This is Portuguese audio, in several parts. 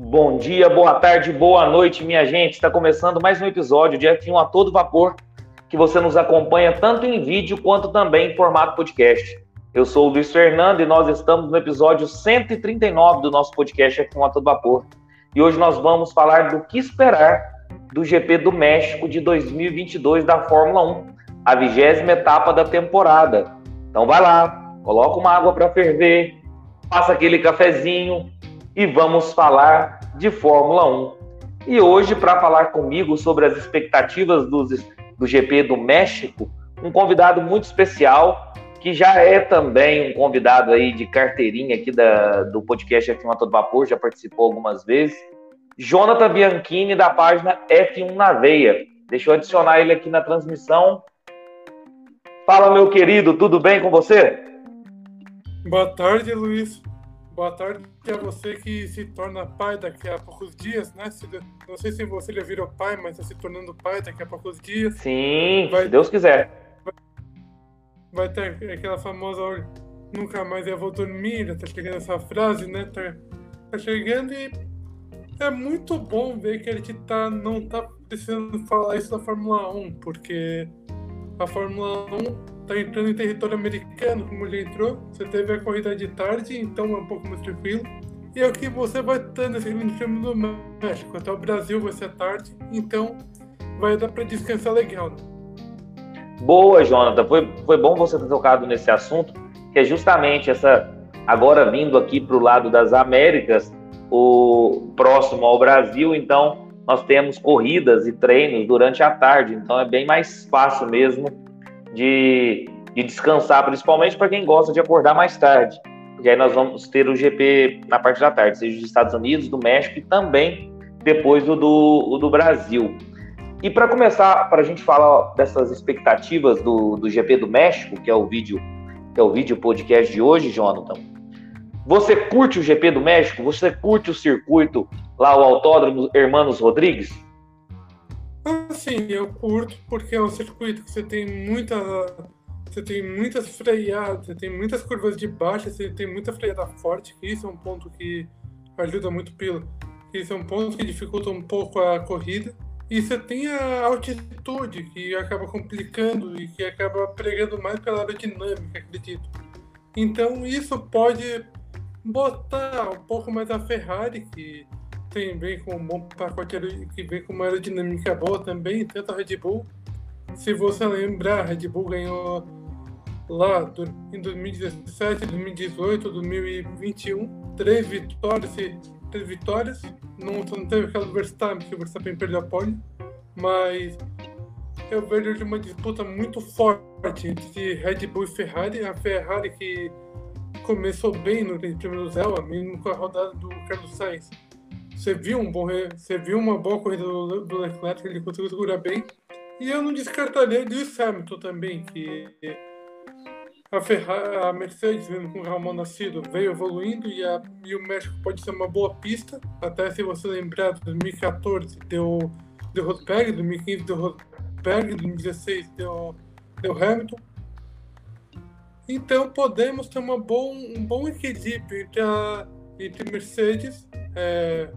Bom dia, boa tarde, boa noite, minha gente. Está começando mais um episódio de F1 a todo vapor, que você nos acompanha tanto em vídeo quanto também em formato podcast. Eu sou o Luiz Fernando e nós estamos no episódio 139 do nosso podcast F1 a todo vapor. E hoje nós vamos falar do que esperar do GP do México de 2022 da Fórmula 1, a vigésima etapa da temporada. Então vai lá, coloca uma água para ferver, passa aquele cafezinho, e vamos falar de Fórmula 1. E hoje, para falar comigo sobre as expectativas do, do GP do México, um convidado muito especial, que já é também um convidado aí de carteirinha aqui da, do podcast F1 a todo vapor, já participou algumas vezes. Jonathan Bianchini, da página F1 na Veia. Deixa eu adicionar ele aqui na transmissão. Fala, meu querido, tudo bem com você? Boa tarde, Luiz. Boa tarde a você que se torna pai daqui a poucos dias, né? Não sei se você já virou pai, mas está se tornando pai daqui a poucos dias. Sim, vai, se Deus quiser. Vai, vai ter aquela famosa nunca mais eu vou dormir, tá chegando essa frase, né? Tá, tá chegando e é muito bom ver que a gente tá, não tá precisando falar isso da Fórmula 1, porque a Fórmula 1 tá entrando em território americano, como ele entrou. Você teve a corrida de tarde, então é um pouco mais tranquilo. E que você vai ter nesse grande prêmio do México. Até o Brasil vai ser tarde, então vai dar para descansar legal. Né? Boa, Jonathan. Foi, foi bom você ter tocado nesse assunto, que é justamente essa. Agora vindo aqui para o lado das Américas, o próximo ao Brasil, então nós temos corridas e treinos durante a tarde, então é bem mais fácil mesmo de, de descansar, principalmente para quem gosta de acordar mais tarde. E aí nós vamos ter o GP na parte da tarde, seja dos Estados Unidos, do México e também depois o do, o do Brasil. E para começar, para a gente falar dessas expectativas do, do GP do México, que é o vídeo, que é o vídeo podcast de hoje, Jonathan. Você curte o GP do México? Você curte o circuito lá, o Autódromo Hermanos Rodrigues? Sim, eu curto porque é um circuito que você tem muita. Você tem muitas freadas, você tem muitas curvas de baixa, você tem muita freada forte, que isso é um ponto que ajuda muito pelo. Isso é um ponto que dificulta um pouco a corrida. E você tem a altitude, que acaba complicando e que acaba pregando mais pela aerodinâmica, acredito. Então isso pode botar um pouco mais a Ferrari, que tem, vem com um bom pacote que vem com uma aerodinâmica boa também, tanto a Red Bull. Se você lembrar, a Red Bull ganhou lá em 2017, 2018, 2021, três vitórias, três vitórias. Não, não teve aquela do Verstappen, que o Verstappen perdeu a pole, mas eu vejo uma disputa muito forte entre Red Bull e Ferrari. A Ferrari que começou bem no Prêmio do Zéu, mesmo com a rodada do Carlos Sainz você viu, um bom, você viu uma boa corrida do, do Leclerc, ele conseguiu segurar bem. E eu não descartaria Lewis Hamilton também, que a, Ferrari, a Mercedes, vendo com o Ramon Nascido, veio evoluindo e, a, e o México pode ser uma boa pista. Até se você lembrar, 2014 deu, deu Rosberg, 2015 deu Rosberg, 2016 deu, deu Hamilton. Então podemos ter uma bom, um bom equilíbrio entre, a, entre Mercedes, é,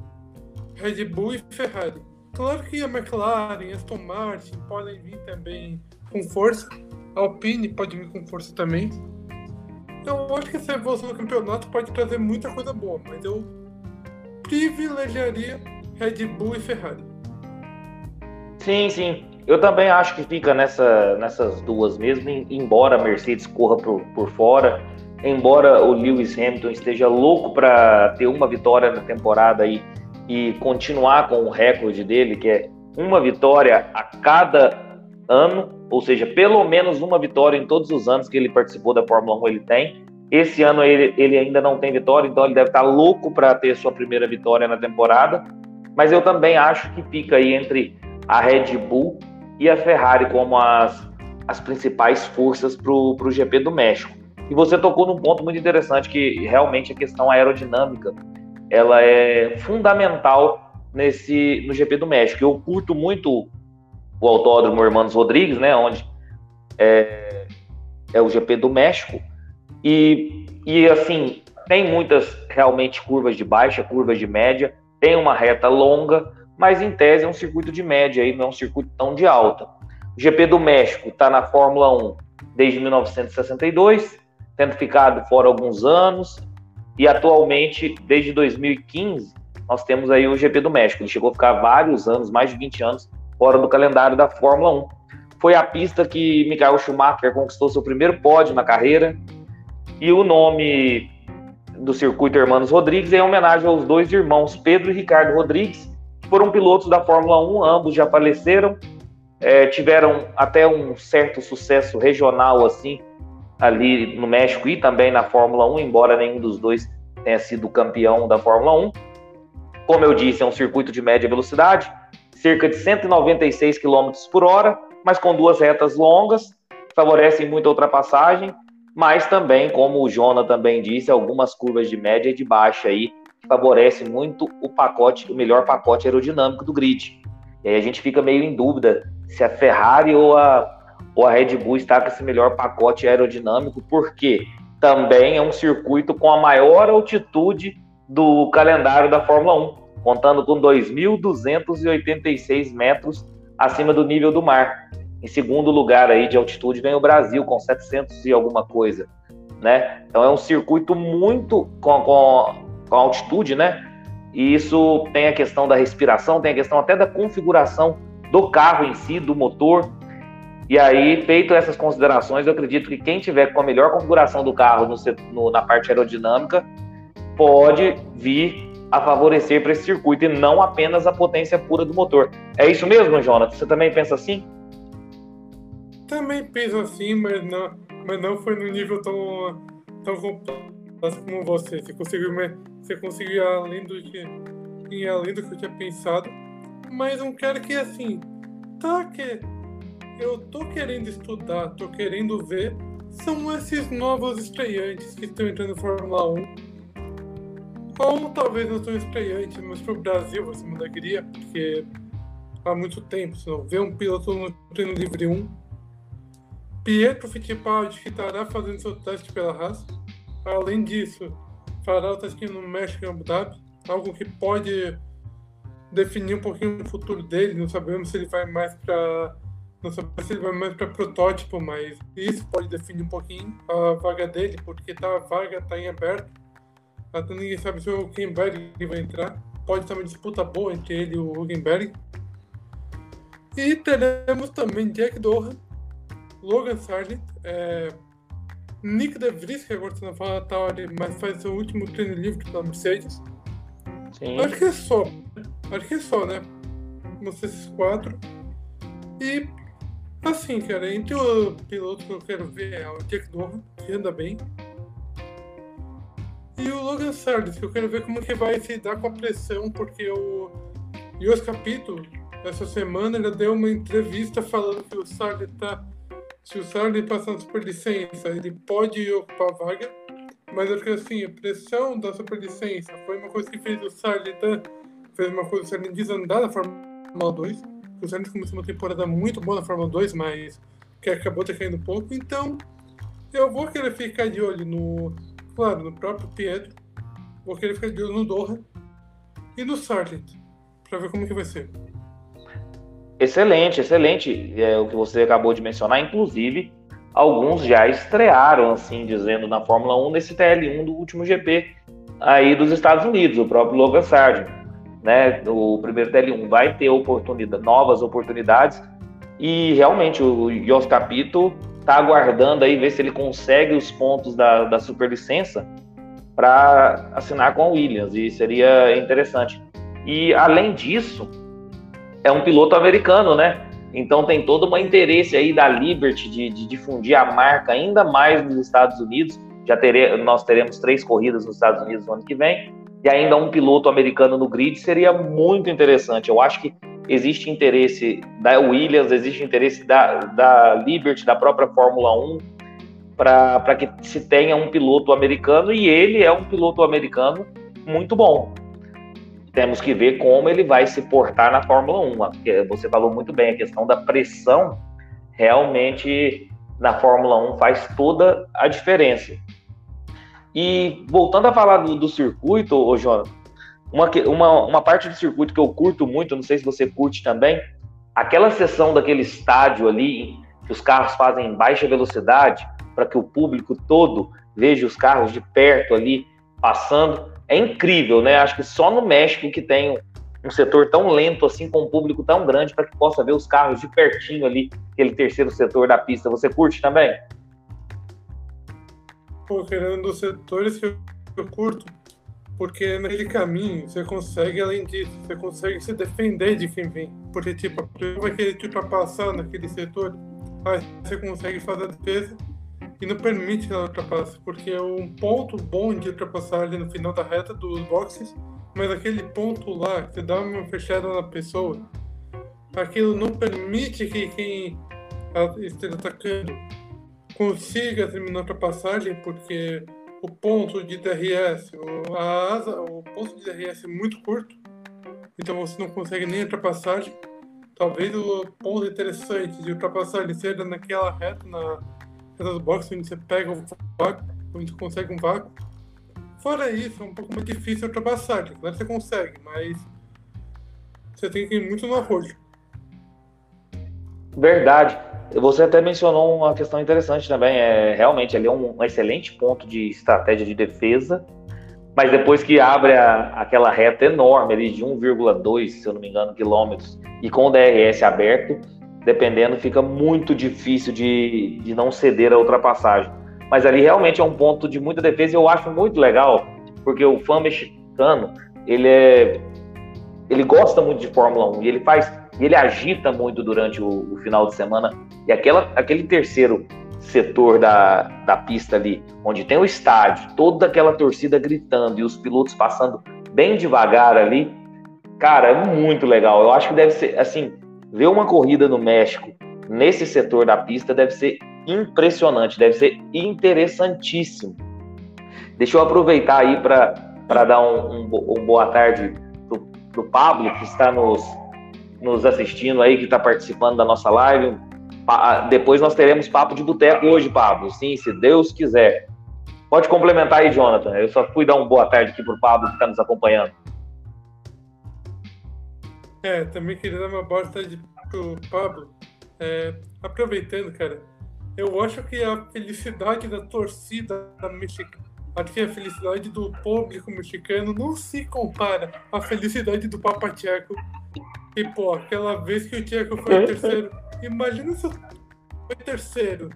Red Bull e Ferrari. Claro que a McLaren, Aston Martin podem vir também com força. A Alpine pode vir com força também. Eu acho que essa evolução do campeonato pode trazer muita coisa boa, mas eu privilegiaria Red Bull e Ferrari. Sim, sim. Eu também acho que fica nessa, nessas duas mesmo, embora a Mercedes corra por, por fora, embora o Lewis Hamilton esteja louco para ter uma vitória na temporada aí e continuar com o recorde dele, que é uma vitória a cada ano, ou seja, pelo menos uma vitória em todos os anos que ele participou da Fórmula 1 ele tem. Esse ano ele, ele ainda não tem vitória, então ele deve estar louco para ter sua primeira vitória na temporada. Mas eu também acho que fica aí entre a Red Bull e a Ferrari como as, as principais forças para o GP do México. E você tocou num ponto muito interessante que realmente a questão aerodinâmica ela é fundamental nesse no GP do México. Eu curto muito o Autódromo Hermanos Rodrigues, né, onde é, é o GP do México e, e assim tem muitas realmente curvas de baixa, curvas de média, tem uma reta longa, mas em tese é um circuito de média, aí, não é um circuito tão de alta. O GP do México está na Fórmula 1 desde 1962, tendo ficado fora alguns anos, e atualmente, desde 2015, nós temos aí o GP do México. Ele chegou a ficar vários anos, mais de 20 anos, fora do calendário da Fórmula 1. Foi a pista que Michael Schumacher conquistou seu primeiro pódio na carreira, e o nome do circuito Hermanos Rodrigues é em homenagem aos dois irmãos, Pedro e Ricardo Rodrigues, que foram pilotos da Fórmula 1, ambos já faleceram, é, tiveram até um certo sucesso regional assim ali no México e também na Fórmula 1, embora nenhum dos dois tenha sido campeão da Fórmula 1. Como eu disse, é um circuito de média velocidade, cerca de 196 km por hora, mas com duas retas longas, favorecem muito a ultrapassagem, mas também, como o Jona também disse, algumas curvas de média e de baixa aí favorecem muito o pacote, o melhor pacote aerodinâmico do grid. E aí a gente fica meio em dúvida se a Ferrari ou a, ou a Red Bull está com esse melhor pacote aerodinâmico, porque também é um circuito com a maior altitude do calendário da Fórmula 1, contando com 2.286 metros acima do nível do mar. Em segundo lugar aí de altitude vem o Brasil, com 700 e alguma coisa, né? Então é um circuito muito com, com, com altitude, né? E isso tem a questão da respiração, tem a questão até da configuração do carro em si, do motor. E aí, feito essas considerações, eu acredito que quem tiver com a melhor configuração do carro no, no, na parte aerodinâmica pode vir a favorecer para esse circuito e não apenas a potência pura do motor. É isso mesmo, Jonathan? Você também pensa assim? Também penso assim, mas não, mas não foi no nível tão, tão complexo como você. Você conseguiu, você conseguiu ir além do que, ir além do que eu tinha pensado mas um cara que assim, tá que eu tô querendo estudar, tô querendo ver, são esses novos estreantes que estão entrando na Fórmula 1. Ou talvez não são estreantes, mas pro Brasil vai ser uma alegria, porque há muito tempo, se não vê um piloto no treino livre 1. Pietro Fittipaldi, que estará fazendo seu teste pela Haas. Além disso, fará o teste no México e Abu Dhabi, algo que pode definir um pouquinho o futuro dele. Não sabemos se ele vai mais para não se ele vai mais para protótipo, mas isso pode definir um pouquinho a vaga dele, porque tá, a vaga está em aberto. Até ninguém sabe se o Huckenberg vai entrar. Pode estar uma disputa boa entre ele e o Huckenberg. E teremos também Jack Dohan, Logan Sargent, é, Nick De Vries, que agora está na AlphaTauri, mas faz seu último treino livre pela Mercedes. Sim. Acho que é só. Acho que é só, né? Vocês esses quatro. E, assim, cara, entre o piloto que eu quero ver é o Jack Dohan, que anda bem. E o Logan Sardes, que eu quero ver como que vai se dar com a pressão, porque o Yos Capito, essa semana, ele deu uma entrevista falando que o Sardes tá. Se o Sardes passar na superlicença, ele pode ocupar a vaga. Mas acho que assim, a pressão da superlicença foi uma coisa que fez o Sardes fez uma coisa desandar na Fórmula 2. O Sainz começou uma temporada muito boa na Fórmula 2, mas que acabou caindo um pouco. Então, eu vou querer ficar de olho no, claro, no próprio Pietro. Vou querer ficar de olho no Doha e no Sargent, para ver como que vai ser. Excelente, excelente é, o que você acabou de mencionar. Inclusive, alguns já estrearam, assim, dizendo na Fórmula 1 nesse TL1 do último GP aí dos Estados Unidos, o próprio Logan Sargent né, o primeiro TL1 vai ter oportunidade, novas oportunidades e realmente o Jos Capito está aguardando aí ver se ele consegue os pontos da, da superlicença para assinar com a Williams e seria interessante. E além disso, é um piloto americano, né? Então tem todo um interesse aí da Liberty de, de difundir a marca ainda mais nos Estados Unidos. Já tere, nós teremos três corridas nos Estados Unidos no ano que vem e ainda um piloto americano no grid seria muito interessante. Eu acho que existe interesse da Williams, existe interesse da, da Liberty, da própria Fórmula 1, para que se tenha um piloto americano e ele é um piloto americano muito bom. Temos que ver como ele vai se portar na Fórmula 1. Você falou muito bem, a questão da pressão realmente na Fórmula 1 faz toda a diferença. E voltando a falar do, do circuito, ô Jonathan, Uma, uma, uma parte do circuito que eu curto muito, não sei se você curte também, aquela sessão daquele estádio ali, que os carros fazem em baixa velocidade, para que o público todo veja os carros de perto ali passando, é incrível, né? Acho que só no México que tem um setor tão lento assim, com um público tão grande, para que possa ver os carros de pertinho ali, aquele terceiro setor da pista. Você curte também? Dos setores que eu curto, porque naquele caminho você consegue, além disso, você consegue se defender de quem vem. Porque, tipo, a pessoa vai querer te ultrapassar naquele setor, aí você consegue fazer a defesa e não permite que ela ultrapasse. Porque é um ponto bom de ultrapassar ali no final da reta dos boxes, mas aquele ponto lá, que você dá uma fechada na pessoa, aquilo não permite que quem esteja atacando consiga terminar a ultrapassagem, porque o ponto de DRS, a asa, o ponto de DRS é muito curto, então você não consegue nem ultrapassagem. Talvez o ponto interessante de ultrapassagem seja naquela reta, na reta do box, onde você pega o vácuo, onde você consegue um vácuo. Fora isso, é um pouco mais difícil a ultrapassagem. Claro você consegue, mas você tem que ir muito no arrojo. Verdade. Você até mencionou uma questão interessante também. É, realmente, ali é um, um excelente ponto de estratégia de defesa, mas depois que abre a, aquela reta enorme ali de 1,2, se eu não me engano, quilômetros, e com o DRS aberto, dependendo, fica muito difícil de, de não ceder a ultrapassagem. Mas ali realmente é um ponto de muita defesa e eu acho muito legal, porque o fã mexicano, ele é ele gosta muito de Fórmula 1 e ele faz ele agita muito durante o, o final de semana. E aquela, aquele terceiro setor da, da pista ali, onde tem o estádio, toda aquela torcida gritando e os pilotos passando bem devagar ali, cara, é muito legal. Eu acho que deve ser, assim, ver uma corrida no México nesse setor da pista deve ser impressionante, deve ser interessantíssimo. Deixa eu aproveitar aí para dar um, um, um, boa tarde para o Pablo, que está nos, nos assistindo aí, que está participando da nossa live. Depois nós teremos papo de boteco hoje, Pablo. Sim, se Deus quiser. Pode complementar aí, Jonathan. Eu só fui dar uma boa tarde aqui para o Pablo que está nos acompanhando. É, também queria dar uma boa tarde para o Pablo. É, aproveitando, cara, eu acho que a felicidade da torcida mexicana, a felicidade do público mexicano não se compara à felicidade do Papa Tcheco e, pô, aquela vez que o Tcheco foi terceiro. Imagina se foi terceiro.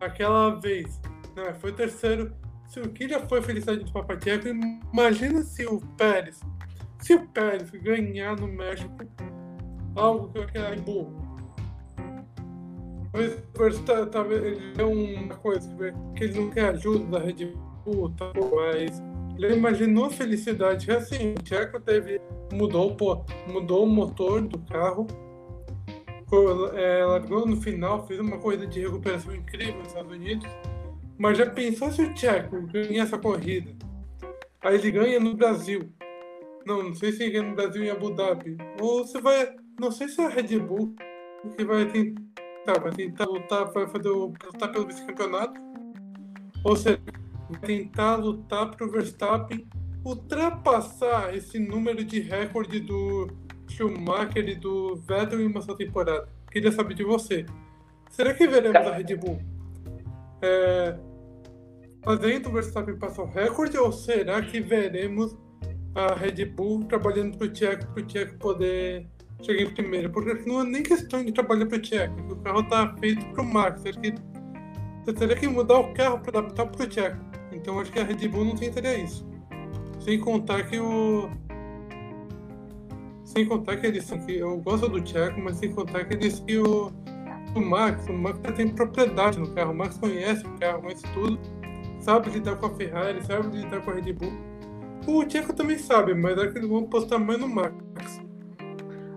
Aquela vez. Não, foi terceiro. Se o que foi felicidade do Papa Tcheco, imagina se o Pérez. Se o Pérez ganhar no México, algo que eu quero burro. Tá, tá, ele é uma coisa que ele não quer ajuda da Red Bull, tá, mas ele imaginou felicidade. Assim, o Tcheco teve. Mudou, pô, mudou o motor do carro. É, largou no final, fez uma corrida de recuperação incrível nos Estados Unidos. Mas já pensou se o Tcheco ganha essa corrida? Aí ele ganha no Brasil. Não, não sei se ganha no Brasil em Abu Dhabi. Ou você vai. Não sei se é a Red Bull que vai tentar, vai tentar lutar, vai fazer o, lutar pelo vice-campeonato. Ou seja, tentar lutar para o Verstappen ultrapassar esse número de recorde do Schumacher e do Vettel em uma só temporada. Queria saber de você. Será que veremos a Red Bull é, fazendo o Verstappen passar o recorde ou será que veremos a Red Bull trabalhando para o Tcheco para o Tcheco poder chegar em primeiro? Porque não é nem questão de trabalhar para o Tcheco, o carro está feito para o Max. Será que, teria que mudar o carro para adaptar para o Tcheco. Então acho que a Red Bull não tentaria isso. Sem contar que o. Sem contar que eles que eu gosto do Tcheco, mas sem contar que eles que o, o Max, o Max tem propriedade no carro, o Max conhece o carro, conhece tudo, sabe lidar com a Ferrari, sabe lidar com a Red Bull. O Tcheco também sabe, mas acho que eles vão postar mais no Max.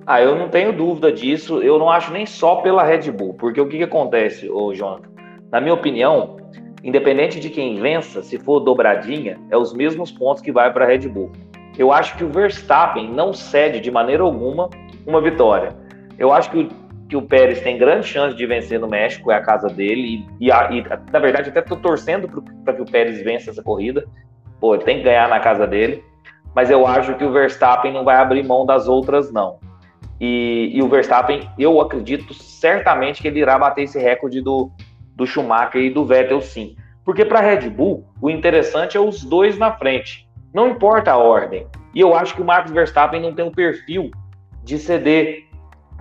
Ah, eu não tenho dúvida disso. Eu não acho nem só pela Red Bull, porque o que, que acontece, ô Jonathan? Na minha opinião, independente de quem vença, se for dobradinha, é os mesmos pontos que vai para a Red Bull. Eu acho que o Verstappen não cede de maneira alguma uma vitória. Eu acho que o, que o Pérez tem grande chance de vencer no México, é a casa dele, e, e, a, e na verdade até estou torcendo para que o Pérez vença essa corrida. Pô, ele tem que ganhar na casa dele. mas eu acho que o Verstappen não vai abrir mão das outras, não. E, e o Verstappen, eu acredito certamente que ele irá bater esse recorde do, do Schumacher e do Vettel, sim. Porque para a Red Bull, o interessante é os dois na frente. Não importa a ordem. E eu acho que o Max Verstappen não tem o perfil de ceder,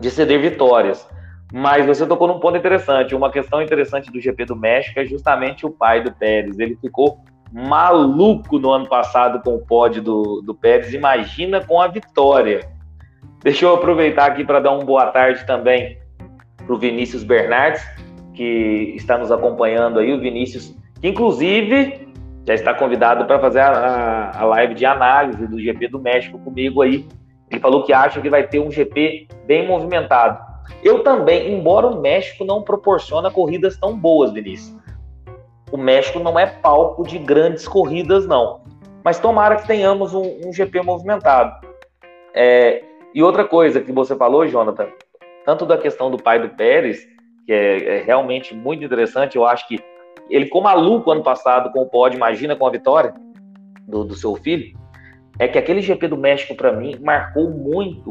de ceder vitórias. Mas você tocou num ponto interessante. Uma questão interessante do GP do México é justamente o pai do Pérez. Ele ficou maluco no ano passado com o pódio do, do Pérez. Imagina com a vitória. Deixa eu aproveitar aqui para dar uma boa tarde também para o Vinícius Bernardes, que está nos acompanhando aí. O Vinícius, que inclusive já está convidado para fazer a, a, live de análise do GP do México comigo aí. Ele falou que acha que vai ter um GP bem movimentado. Eu também, embora o México não proporciona corridas tão boas, Vinícius. O México não é palco de grandes corridas, não. Mas tomara que tenhamos um, um GP movimentado. É, e outra coisa que você falou, Jonathan, tanto da questão do pai do Pérez, que é, é realmente muito interessante, eu acho que ele ficou maluco ano passado com o pódio, imagina com a vitória do, do seu filho, é que aquele GP do México, para mim, marcou muito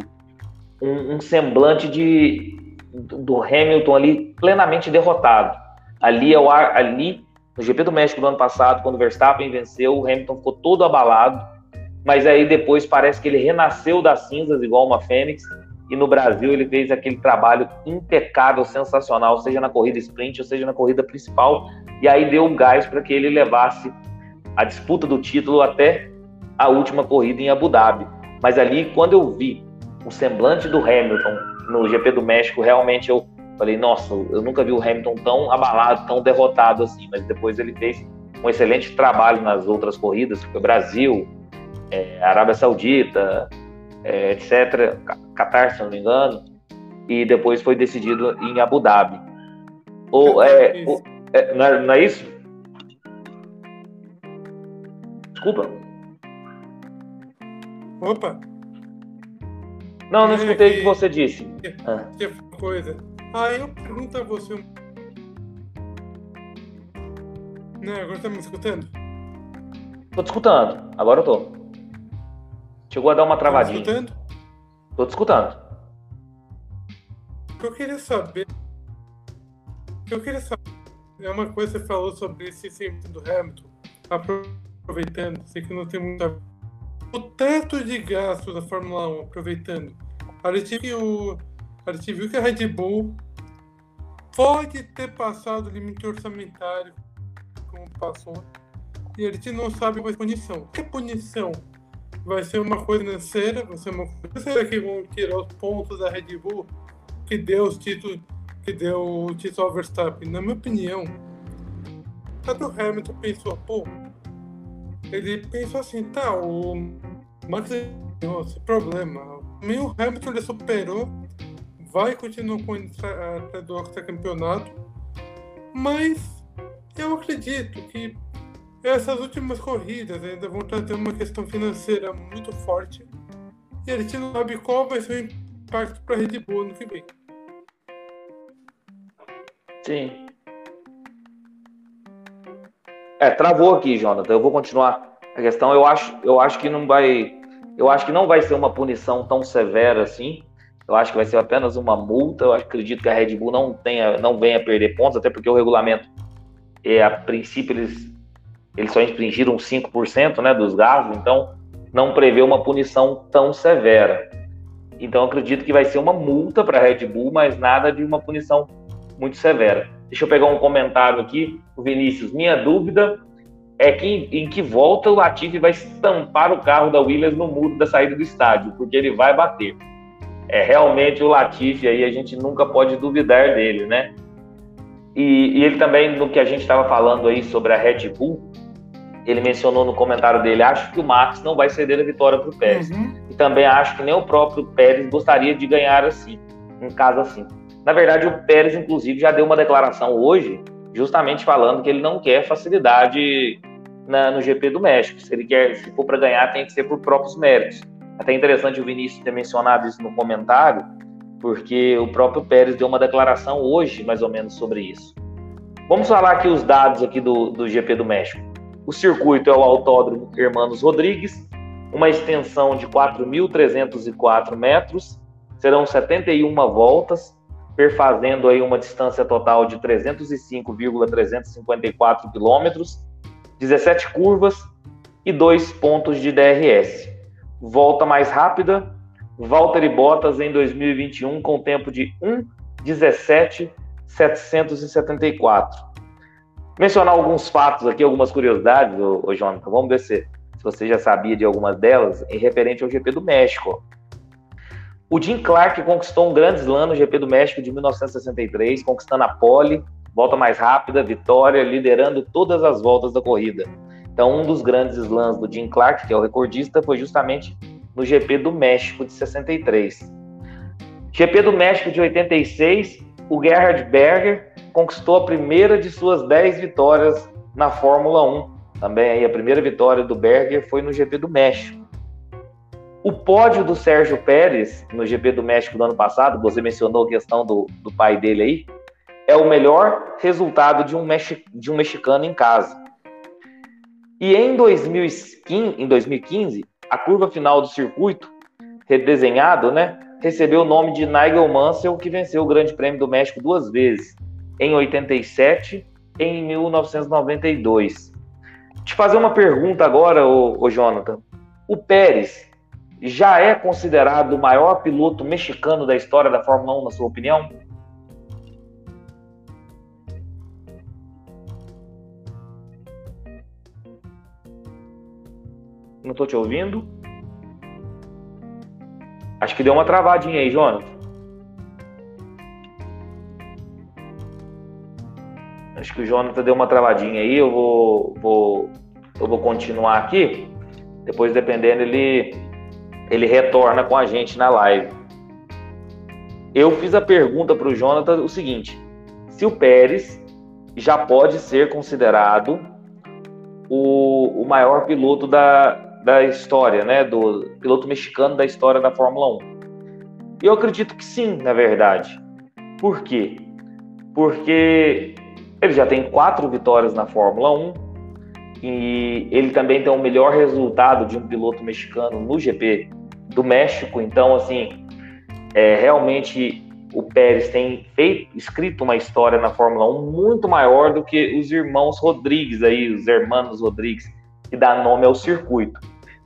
um, um semblante de, do Hamilton ali plenamente derrotado. Ali, ali, no GP do México do ano passado, quando o Verstappen venceu, o Hamilton ficou todo abalado, mas aí depois parece que ele renasceu das cinzas igual uma fênix, e no Brasil ele fez aquele trabalho impecável, sensacional, seja na corrida sprint, ou seja na corrida principal, e aí deu um gás para que ele levasse a disputa do título até a última corrida em Abu Dhabi. Mas ali, quando eu vi o semblante do Hamilton no GP do México, realmente eu falei, nossa, eu nunca vi o Hamilton tão abalado, tão derrotado assim. Mas depois ele fez um excelente trabalho nas outras corridas, foi Brasil, é, Arábia Saudita, é, etc., Qatar, se não me engano, e depois foi decidido em Abu Dhabi. Ou, é, ou, é, não, é, não é isso? Desculpa. Opa! Não, não escutei o que você disse. Que, ah. que coisa. Ah, eu pergunto a você. Não, agora tá me escutando? Tô te escutando. Agora eu tô. Chegou a dar uma travadinha. Tá escutando? Tô te escutando. O eu queria saber. O eu queria saber. É uma coisa que você falou sobre esse sempre do Hamilton. Aproveitando, sei que não tem muita o teto de gastos da Fórmula 1, aproveitando, a gente viu, a gente viu que a Red Bull pode ter passado o limite orçamentário, como passou, e a gente não sabe qual é a punição. Que punição? Vai ser uma coisa financeira? Vai ser uma coisa será que vão tirar os pontos da Red Bull que deu os títulos que deu o título ao Verstappen? Na minha opinião, a o Hamilton pensou, pô, ele pensou assim, tá, o Max ganhou esse problema. Nem o Hamilton ele superou, vai continuar com até do campeonato, mas eu acredito que essas últimas corridas ainda vão trazer uma questão financeira muito forte e a gente não sabe qual vai ser o impacto para a Red Bull no que vem. Sim. É, travou aqui, Jonathan. Eu vou continuar a questão. Eu acho, eu acho que não vai, eu acho que não vai ser uma punição tão severa assim. Eu acho que vai ser apenas uma multa. Eu acredito que a Red Bull não tenha, não venha perder pontos, até porque o regulamento, é, a princípio eles, eles só infringiram 5%, né, dos gastos. Então não prevê uma punição tão severa. Então acredito que vai ser uma multa para a Red Bull, mas nada de uma punição muito severa. Deixa eu pegar um comentário aqui, o Vinícius. Minha dúvida é que em que volta o Latifi vai estampar o carro da Williams no muro da saída do estádio, porque ele vai bater. É realmente o Latifi aí a gente nunca pode duvidar dele, né? E, e ele também no que a gente estava falando aí sobre a Red Bull, ele mencionou no comentário dele, acho que o Max não vai ceder a vitória para o Pérez. Uhum. E também acho que nem o próprio Pérez gostaria de ganhar assim, em caso assim. Na verdade, o Pérez, inclusive, já deu uma declaração hoje, justamente falando que ele não quer facilidade na, no GP do México. Se ele quer, se for para ganhar, tem que ser por próprios méritos. Até interessante o Vinícius ter mencionado isso no comentário, porque o próprio Pérez deu uma declaração hoje, mais ou menos, sobre isso. Vamos falar aqui os dados aqui do, do GP do México. O circuito é o Autódromo Hermanos Rodrigues, uma extensão de 4.304 metros, serão 71 voltas, perfazendo aí uma distância total de 305,354 quilômetros, 17 curvas e dois pontos de DRS. Volta mais rápida, Valtteri Bottas em 2021 com tempo de 1,17,774. Mencionar alguns fatos aqui, algumas curiosidades, ô, ô Jonathan, vamos ver se, se você já sabia de algumas delas, em referente ao GP do México. O Jim Clark conquistou um grande slam no GP do México de 1963, conquistando a pole, volta mais rápida, vitória, liderando todas as voltas da corrida. Então, um dos grandes slams do Jim Clark, que é o recordista, foi justamente no GP do México de 63. GP do México de 86, o Gerhard Berger conquistou a primeira de suas 10 vitórias na Fórmula 1. Também aí a primeira vitória do Berger foi no GP do México. O pódio do Sérgio Pérez no GP do México do ano passado, você mencionou a questão do, do pai dele aí, é o melhor resultado de um, mexi, de um mexicano em casa. E em 2015, em 2015, a curva final do circuito, redesenhado, né, recebeu o nome de Nigel Mansell, que venceu o Grande Prêmio do México duas vezes, em 87 e em 1992. Te fazer uma pergunta agora, ô, ô Jonathan. O Pérez já é considerado o maior piloto mexicano da história da Fórmula 1, na sua opinião? Não estou te ouvindo. Acho que deu uma travadinha aí, Jonathan. Acho que o Jonathan deu uma travadinha aí. Eu vou, vou, eu vou continuar aqui. Depois, dependendo, ele, ele retorna com a gente na live. Eu fiz a pergunta para o Jonathan o seguinte: se o Pérez já pode ser considerado o, o maior piloto da, da história, né? Do piloto mexicano da história da Fórmula 1. E eu acredito que sim, na verdade. Por quê? Porque ele já tem quatro vitórias na Fórmula 1 e ele também tem o melhor resultado de um piloto mexicano no GP do México. Então, assim, é, realmente o Pérez tem feito, escrito uma história na Fórmula 1 muito maior do que os irmãos Rodrigues aí, os hermanos Rodrigues, que dá nome ao circuito.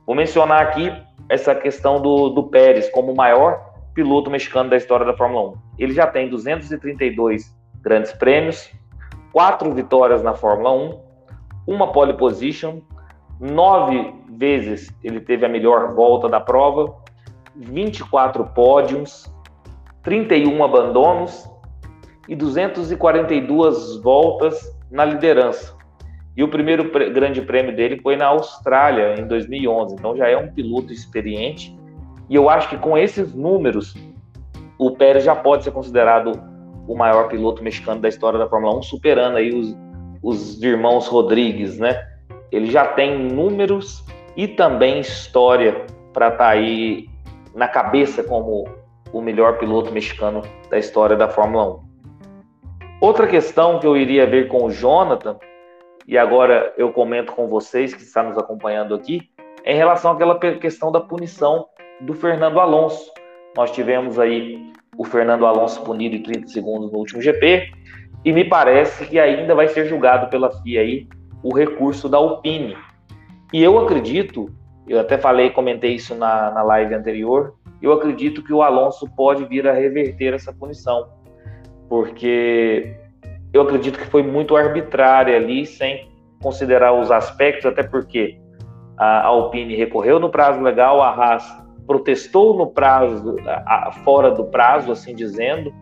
Vou mencionar aqui essa questão do, do Pérez como o maior piloto mexicano da história da Fórmula 1. Ele já tem 232 grandes prêmios, quatro vitórias na Fórmula 1, uma pole position, nove vezes ele teve a melhor volta da prova, 24 pódios, 31 abandonos e 242 voltas na liderança. E o primeiro grande prêmio dele foi na Austrália, em 2011. Então já é um piloto experiente. E eu acho que com esses números, o Pérez já pode ser considerado o maior piloto mexicano da história da Fórmula 1, superando aí os, os irmãos Rodrigues, né? Ele já tem números e também história para estar tá aí na cabeça como o melhor piloto mexicano da história da Fórmula 1. Outra questão que eu iria ver com o Jonathan e agora eu comento com vocês que está nos acompanhando aqui, em relação àquela questão da punição do Fernando Alonso. Nós tivemos aí o Fernando Alonso punido em 30 segundos no último GP, e me parece que ainda vai ser julgado pela FIA aí o recurso da Alpine. E eu acredito, eu até falei, comentei isso na, na live anterior, eu acredito que o Alonso pode vir a reverter essa punição, porque eu acredito que foi muito arbitrária ali, sem considerar os aspectos, até porque a Alpine recorreu no prazo legal, a Haas protestou no prazo, a, a, fora do prazo, assim dizendo,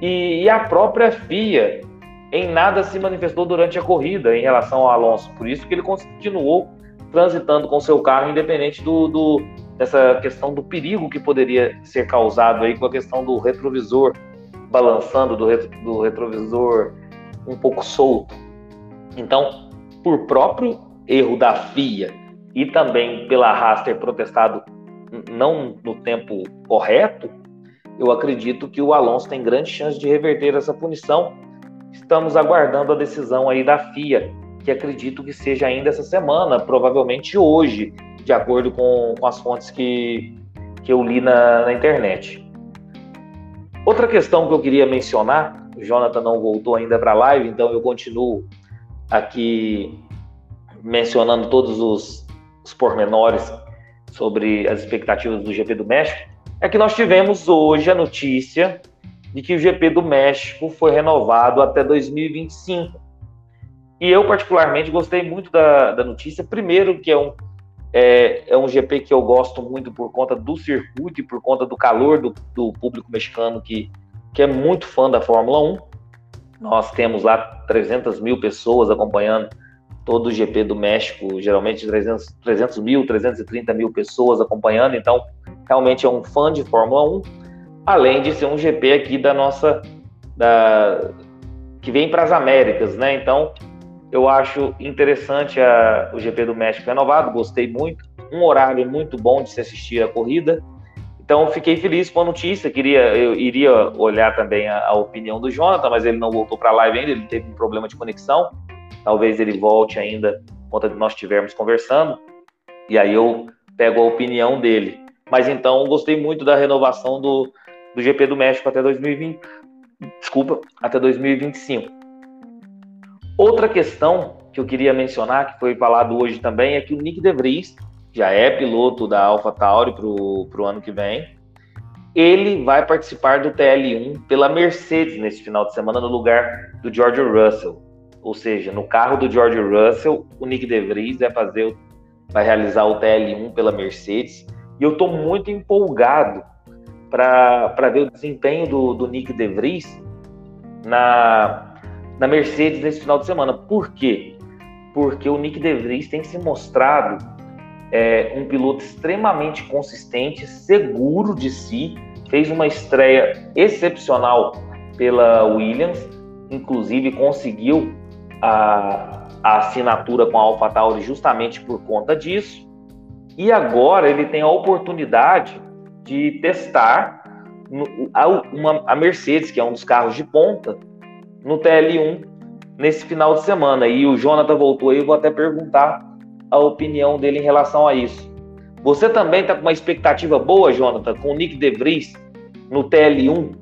e, e, a própria FIA em nada se manifestou durante a corrida em relação ao Alonso, por isso que ele continuou transitando com seu carro, independente do, do dessa questão do perigo que poderia ser causado aí com a questão do retrovisor balançando do, retro, do retrovisor um pouco solto. Então, por próprio erro da FIA e também pela Haas ter protestado não no tempo correto, eu acredito que o Alonso tem grande chance de reverter essa punição. Estamos aguardando a decisão aí da FIA, que acredito que seja ainda essa semana, provavelmente hoje. de acordo com, com as fontes que, que eu li na, na internet. Outra questão que eu queria mencionar, o Jonathan não voltou ainda para a live, então eu continuo aqui mencionando todos os, os pormenores sobre as expectativas do GP do México, é que nós tivemos hoje a notícia de que o GP do México foi renovado até 2025. E eu, particularmente, gostei muito da, da notícia. Primeiro, que é um, é, é, um GP que eu gosto muito por conta do circuito e por conta do calor do, do público mexicano que, que é muito fã da Fórmula 1. Nós temos lá 300 mil pessoas acompanhando todo o GP do México, geralmente 300, 300 mil, 330 mil pessoas acompanhando, então realmente é um fã de Fórmula 1, além de ser um GP aqui da nossa, da, que vem para as Américas, né? Então eu acho interessante a, o GP do México renovado, gostei muito. Um horário muito bom de se assistir a corrida. Então fiquei feliz com a notícia. Queria, eu iria olhar também a, a opinião do Jonathan, mas ele não voltou para a live ainda, ele teve um problema de conexão. Talvez ele volte ainda quando nós estivermos conversando. E aí eu pego a opinião dele. Mas então gostei muito da renovação do, do GP do México até 2020. Desculpa, até 2025. Outra questão que eu queria mencionar, que foi falado hoje também, é que o Nick De Vries já é piloto da AlphaTauri para o ano que vem. Ele vai participar do TL1 pela Mercedes nesse final de semana no lugar do George Russell. Ou seja, no carro do George Russell, o Nick De Vries vai fazer, vai realizar o TL1 pela Mercedes. E eu estou muito empolgado para ver o desempenho do, do Nick De Vries na, na Mercedes nesse final de semana. Por quê? Porque o Nick De Vries tem se mostrado é, um piloto extremamente consistente, seguro de si, fez uma estreia excepcional pela Williams, inclusive conseguiu a, a assinatura com a AlphaTauri justamente por conta disso. E agora ele tem a oportunidade de testar a, uma, a Mercedes, que é um dos carros de ponta, no TL1 nesse final de semana. E o Jonathan voltou aí, eu vou até perguntar a opinião dele em relação a isso. Você também está com uma expectativa boa, Jonathan, com o Nick De Vries no TL1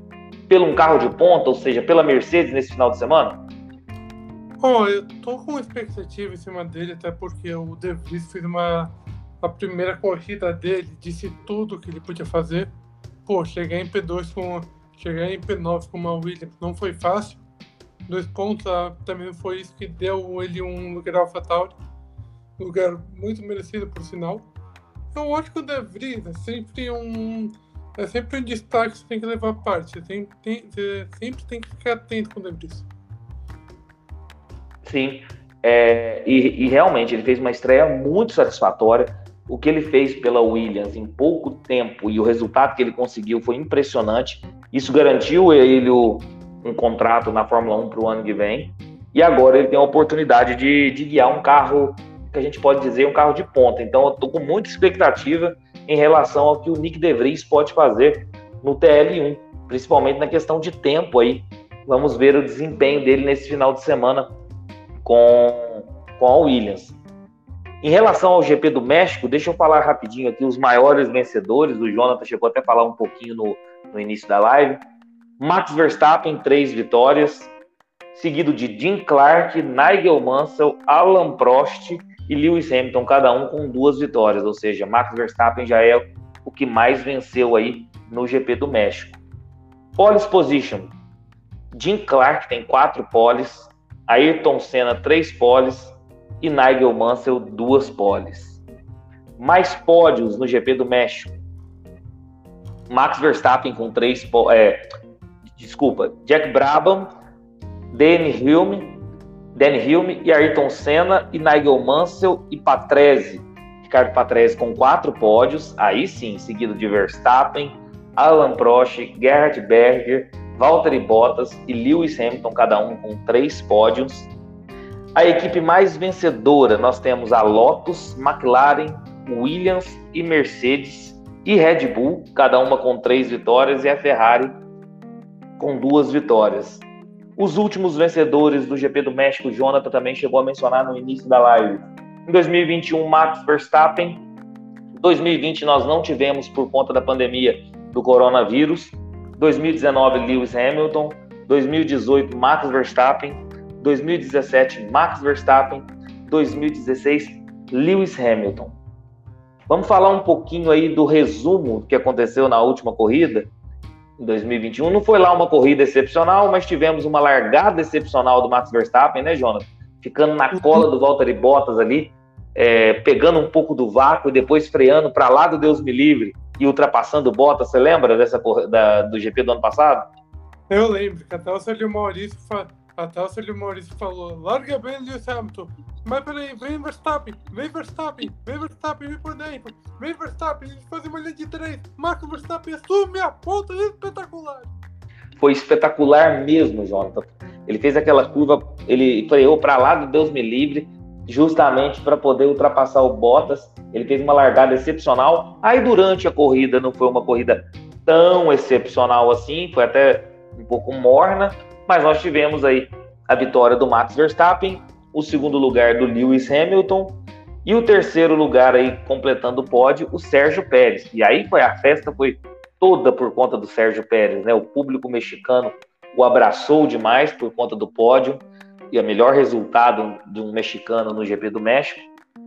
pelo um carro de ponta, ou seja, pela Mercedes nesse final de semana? Oh, eu tô com expectativa em cima dele, até porque o De Vries fez uma a primeira corrida dele, disse tudo que ele podia fazer. Pô, chegar em P2 com chegar em P9 com uma Williams não foi fácil dois pontos, ah, também foi isso que deu ele um lugar AlphaTauri, lugar muito merecido por sinal. Eu acho que o De Vries é sempre um é sempre um destaque que você tem que levar parte. Você, tem, tem, você sempre tem que ficar atento com o De Vries. Sim, é, e, e, realmente ele fez uma estreia muito satisfatória. O que ele fez pela Williams em pouco tempo e o resultado que ele conseguiu foi impressionante. Isso garantiu ele um contrato na Fórmula 1 para o ano que vem. E agora ele tem a oportunidade de, de guiar um carro que a gente pode dizer um carro de ponta. Então eu estou com muita expectativa em relação ao que o Nick De Vries pode fazer no TL1, principalmente na questão de tempo aí. Vamos ver o desempenho dele nesse final de semana com, com a Williams. Em relação ao GP do México, deixa eu falar rapidinho aqui os maiores vencedores. O Jonathan chegou até a falar um pouquinho no, no início da live. Max Verstappen, três vitórias, seguido de Jim Clark, Nigel Mansell, Alan Prost e Lewis Hamilton, cada um com duas vitórias, ou seja, Max Verstappen já é o que mais venceu aí no GP do México. Poles position, Jim Clark tem quatro poles, Ayrton Senna três poles e Nigel Mansell duas poles. Mais pódios no GP do México. Max Verstappen com três é, desculpa, Jack Brabham, Danny Hilme, Danny Hilme e Ayrton Senna e Nigel Mansell e Patrese. Ricardo Patrese com quatro pódios, aí sim, seguido de Verstappen, Alan Prost, Gerhard Berger, Valtteri Bottas e Lewis Hamilton, cada um com três pódios. A equipe mais vencedora, nós temos a Lotus, McLaren, Williams e Mercedes e Red Bull, cada uma com três vitórias, e a Ferrari com duas vitórias. Os últimos vencedores do GP do México, Jonathan também chegou a mencionar no início da live. Em 2021, Max Verstappen, 2020 nós não tivemos por conta da pandemia do coronavírus. 2019 Lewis Hamilton, 2018 Max Verstappen, 2017 Max Verstappen, 2016 Lewis Hamilton. Vamos falar um pouquinho aí do resumo que aconteceu na última corrida em 2021. Não foi lá uma corrida excepcional, mas tivemos uma largada excepcional do Max Verstappen, né, Jonathan? Ficando na cola do Valtteri Bottas ali, é, pegando um pouco do vácuo e depois freando para lá do Deus me livre e ultrapassando o Bottas. Você lembra dessa da, do GP do ano passado? Eu lembro, que até o Sérgio Maurício, até o Sérgio Maurício falou: larga bem Lewis Hamilton. Mas peraí, vem Verstappen, vem Verstappen, vem Verstappen, vem por dentro, vem Verstappen, eles fazem uma linha de três. Marco Verstappen assume a ponta espetacular. Foi espetacular mesmo, Jonathan. Ele fez aquela curva, ele freou para lá do Deus me livre, justamente para poder ultrapassar o Bottas. Ele fez uma largada excepcional. Aí durante a corrida não foi uma corrida tão excepcional assim, foi até um pouco morna, mas nós tivemos aí a vitória do Max Verstappen, o segundo lugar do Lewis Hamilton e o terceiro lugar aí completando o pódio, o Sérgio Pérez. E aí foi a festa foi toda por conta do Sérgio Pérez, né? O público mexicano o abraçou demais por conta do pódio e o melhor resultado de um mexicano no GP do México.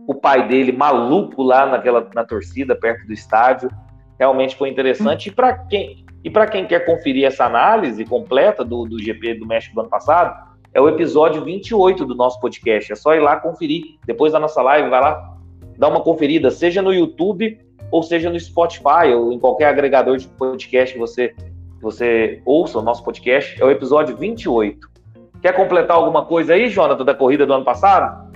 O pai dele maluco lá naquela na torcida perto do estádio. Realmente foi interessante. E para quem e para quem quer conferir essa análise completa do, do GP do México do ano passado, é o episódio 28 do nosso podcast. É só ir lá conferir. Depois da nossa live, vai lá, dá uma conferida, seja no YouTube ou seja no Spotify ou em qualquer agregador de podcast que você, você ouça o nosso podcast. É o episódio 28. Quer completar alguma coisa aí, Jonathan, da corrida do ano passado?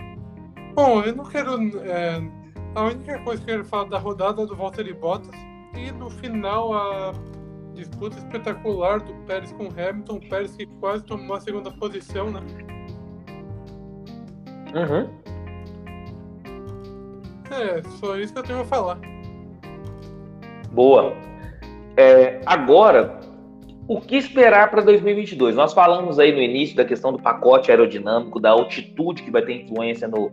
Bom, eu não quero. É, a única coisa que eu quero falar da rodada do Valtteri Bottas e no final a disputa espetacular do Pérez com Hamilton, o Pérez que quase tomou a segunda posição, né? Uhum. É, só isso que eu tenho a falar. Boa. É, agora, o que esperar para 2022? Nós falamos aí no início da questão do pacote aerodinâmico, da altitude que vai ter influência no,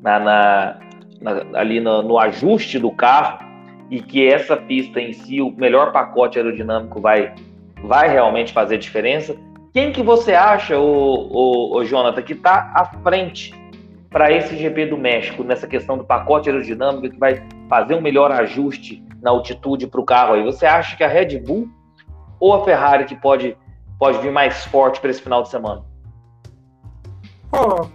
na, na, na ali no, no ajuste do carro e que essa pista em si, o melhor pacote aerodinâmico vai, vai realmente fazer diferença. Quem que você acha, o, o, o Jonathan, que está à frente para esse GP do México, nessa questão do pacote aerodinâmico, que vai fazer um melhor ajuste na altitude para o carro aí? Você acha que a Red Bull ou a Ferrari que pode, pode vir mais forte para esse final de semana? Oh,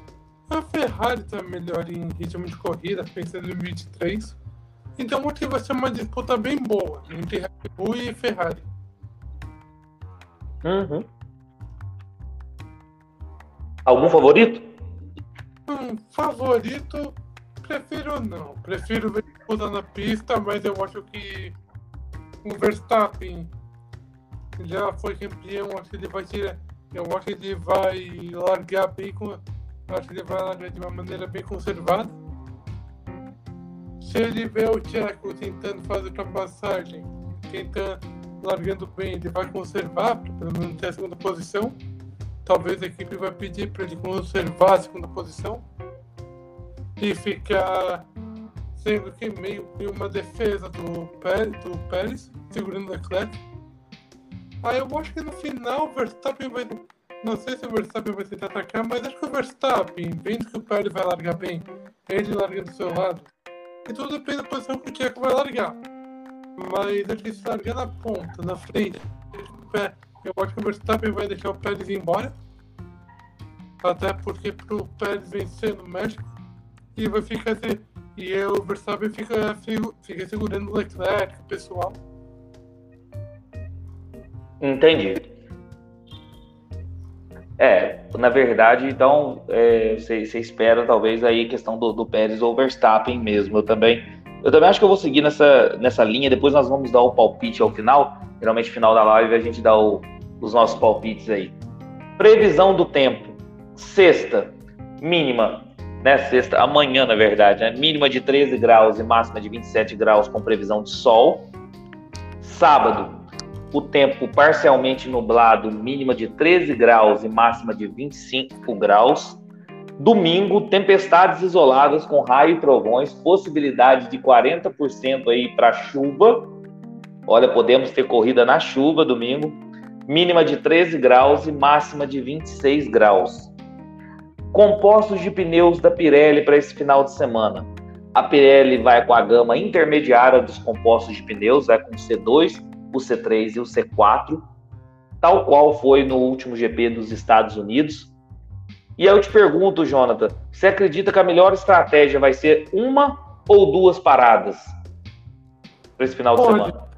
a Ferrari está melhor em ritmo de corrida, pensando em 23. Então acho que vai ser uma disputa bem boa entre Red Bull e Ferrari. Uhum. Algum favorito? Um favorito, prefiro não. Prefiro ver disputa na pista, mas eu acho que o Verstappen já foi campeão, acho que ele vai tirar. Eu acho que ele vai largar bem com. Acho que ele vai largar de uma maneira bem conservada se ele vê o Tcheco tentando fazer ultrapassagem, tentando, largando bem, ele vai conservar, pelo menos ter a segunda posição. Talvez a equipe vai pedir para ele conservar a segunda posição e ficar sendo que meio que uma defesa do Pérez, do Pérez segurando o Leclerc. Aí eu acho que no final o Verstappen vai. Não sei se o Verstappen vai tentar atacar, mas acho que o Verstappen, vendo que o Pérez vai largar bem, ele larga do seu lado, e tudo depende da posição que o Tcheco vai largar. Mas acho que se largar na ponta, na frente, eu acho que o Verstappen vai deixar o Pérez embora. Até porque pro Pérez vencer no México. E vai ficar. E o Verstappen fica, fica segurando o Leclerc, o pessoal. Entendi. É, na verdade, então, é, você, você espera talvez aí a questão do, do Pérez ou Verstappen mesmo. Eu também, eu também acho que eu vou seguir nessa, nessa linha. Depois nós vamos dar o palpite ao final. Geralmente, final da live, a gente dá o, os nossos palpites aí. Previsão do tempo. Sexta, mínima, né? Sexta, amanhã, na verdade, né? Mínima de 13 graus e máxima de 27 graus com previsão de sol. Sábado, o tempo parcialmente nublado, mínima de 13 graus e máxima de 25 graus. Domingo, tempestades isoladas com raio e trovões, possibilidade de 40% aí para chuva. Olha, podemos ter corrida na chuva domingo. Mínima de 13 graus e máxima de 26 graus. Compostos de pneus da Pirelli para esse final de semana. A Pirelli vai com a gama intermediária dos compostos de pneus, vai com o C2, o C3 e o C4, tal qual foi no último GP dos Estados Unidos. E aí eu te pergunto, Jonathan, você acredita que a melhor estratégia vai ser uma ou duas paradas para esse final de semana?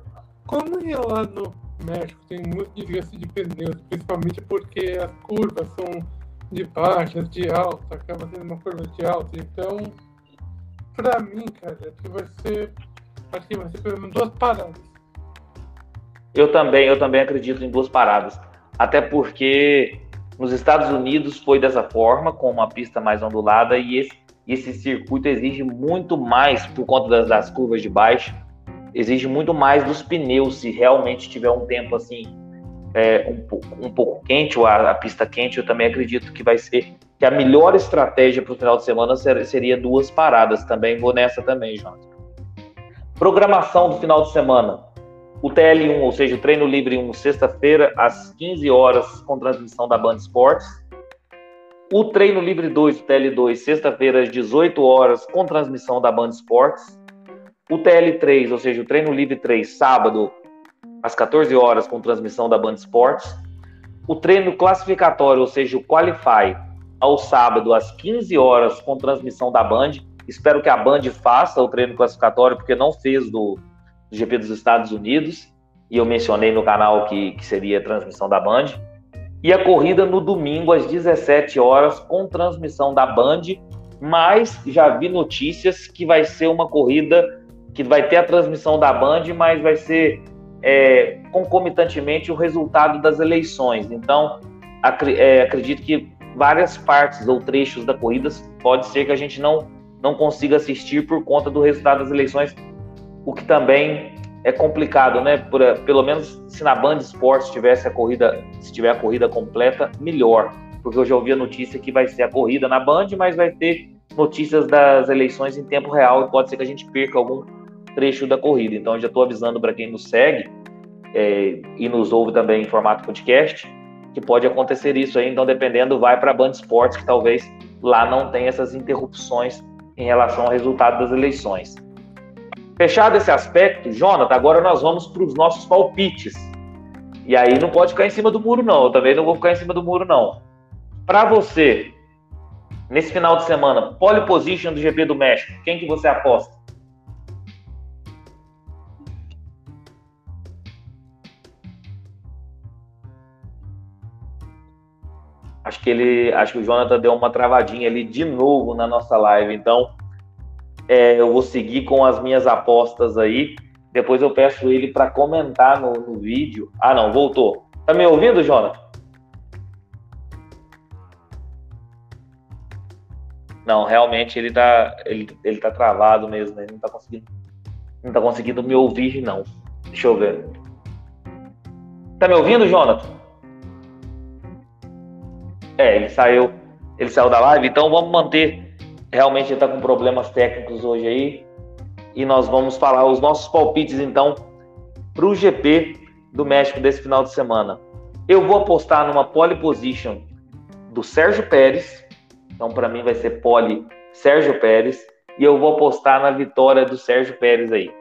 Como lá no México tem muito desgaste de pneus, principalmente porque as curvas são de baixa, de alta, acaba sendo uma curva de alta. Então, para mim, cara, acho que vai ser, acho que vai ser pelo menos duas paradas. Eu também, eu também acredito em duas paradas. Até porque nos Estados Unidos foi dessa forma, com uma pista mais ondulada, e esse, esse circuito exige muito mais, por conta das, das curvas de baixo, exige muito mais dos pneus, se realmente tiver um tempo assim, é, um, pouco, um pouco quente, ou a, a, pista quente, eu também acredito que vai ser que a melhor estratégia para o final de semana ser, seria duas paradas. Também vou nessa também, Jonathan. Programação do final de semana o TL1, ou seja, o treino livre 1, sexta-feira, às 15 horas, com transmissão da Band Esportes. O treino livre 2, o TL2, sexta-feira, às 18 horas, com transmissão da Band Esportes. O TL3, ou seja, o treino livre 3, sábado, às 14 horas, com transmissão da Band Esportes. O treino classificatório, ou seja, o Qualify, ao sábado, às 15 horas, com transmissão da Band. Espero que a Band faça o treino classificatório, porque não fez do, do GP dos Estados Unidos, e eu mencionei no canal que, que seria a transmissão da Band. E a corrida no domingo às 17 horas com transmissão da Band, mas já vi notícias que vai ser uma corrida que vai ter a transmissão da Band, mas vai ser é, concomitantemente o resultado das eleições. Então, é, acredito que várias partes ou trechos da corrida pode ser que a gente não, não consiga assistir por conta do resultado das eleições o que também é complicado, né? Por, pelo menos se na Band Esportes tivesse a corrida, se tiver a corrida completa, melhor. Porque eu já ouvi a notícia que vai ser a corrida na Band, mas vai ter notícias das eleições em tempo real e pode ser que a gente perca algum trecho da corrida. Então, já estou avisando para quem nos segue é, e nos ouve também em formato podcast que pode acontecer isso aí. Então, dependendo, vai para a Band Esportes, que talvez lá não tenha essas interrupções em relação ao resultado das eleições. Fechado esse aspecto, Jonathan, agora nós vamos para os nossos palpites. E aí não pode ficar em cima do muro, não. Eu também não vou ficar em cima do muro, não. Para você, nesse final de semana, pole position do GP do México, quem que você aposta? Acho que ele, acho que o Jonathan deu uma travadinha ali de novo na nossa live. Então, é, eu vou seguir com as minhas apostas aí. Depois eu peço ele para comentar no, no, vídeo. Ah, não, voltou. Tá me ouvindo, Jonathan? Não, realmente ele tá, ele, ele tá travado mesmo. Ele não tá conseguindo, não tá conseguindo me ouvir, não. Deixa eu ver. Tá me ouvindo, Jonathan? É, ele saiu, ele saiu da live. Então vamos manter realmente está com problemas técnicos hoje aí. E nós vamos falar os nossos palpites então para o GP do México desse final de semana. Eu vou apostar numa pole position do Sérgio Pérez. Então, para mim, vai ser pole Sérgio Pérez. E eu vou apostar na vitória do Sérgio Pérez aí.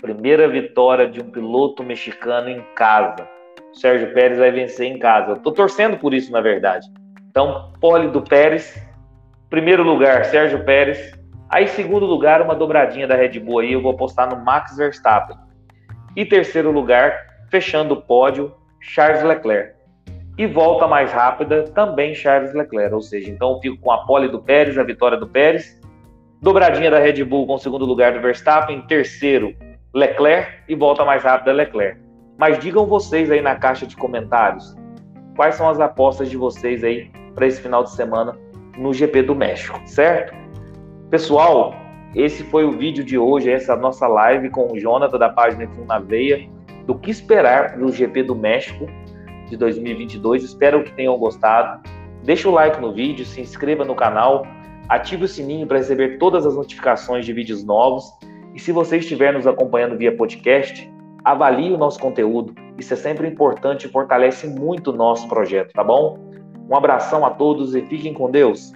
Primeira vitória de um piloto mexicano em casa. O Sérgio Pérez vai vencer em casa. Eu tô torcendo por isso, na verdade. Então, pole do Pérez Primeiro lugar, Sérgio Pérez. Aí, segundo lugar, uma dobradinha da Red Bull aí, eu vou apostar no Max Verstappen. E terceiro lugar, fechando o pódio, Charles Leclerc. E volta mais rápida, também Charles Leclerc. Ou seja, então eu fico com a pole do Pérez, a vitória do Pérez. Dobradinha da Red Bull com o segundo lugar do Verstappen. Terceiro, Leclerc. E volta mais rápida, Leclerc. Mas digam vocês aí na caixa de comentários quais são as apostas de vocês aí para esse final de semana no GP do México, certo? Pessoal, esse foi o vídeo de hoje, essa nossa live com o Jonathan da página F1 na Veia, do que esperar do GP do México de 2022. Espero que tenham gostado. Deixe o like no vídeo, se inscreva no canal, ative o sininho para receber todas as notificações de vídeos novos. E se você estiver nos acompanhando via podcast, avalie o nosso conteúdo. Isso é sempre importante e fortalece muito o nosso projeto, tá bom? Um abração a todos e fiquem com Deus.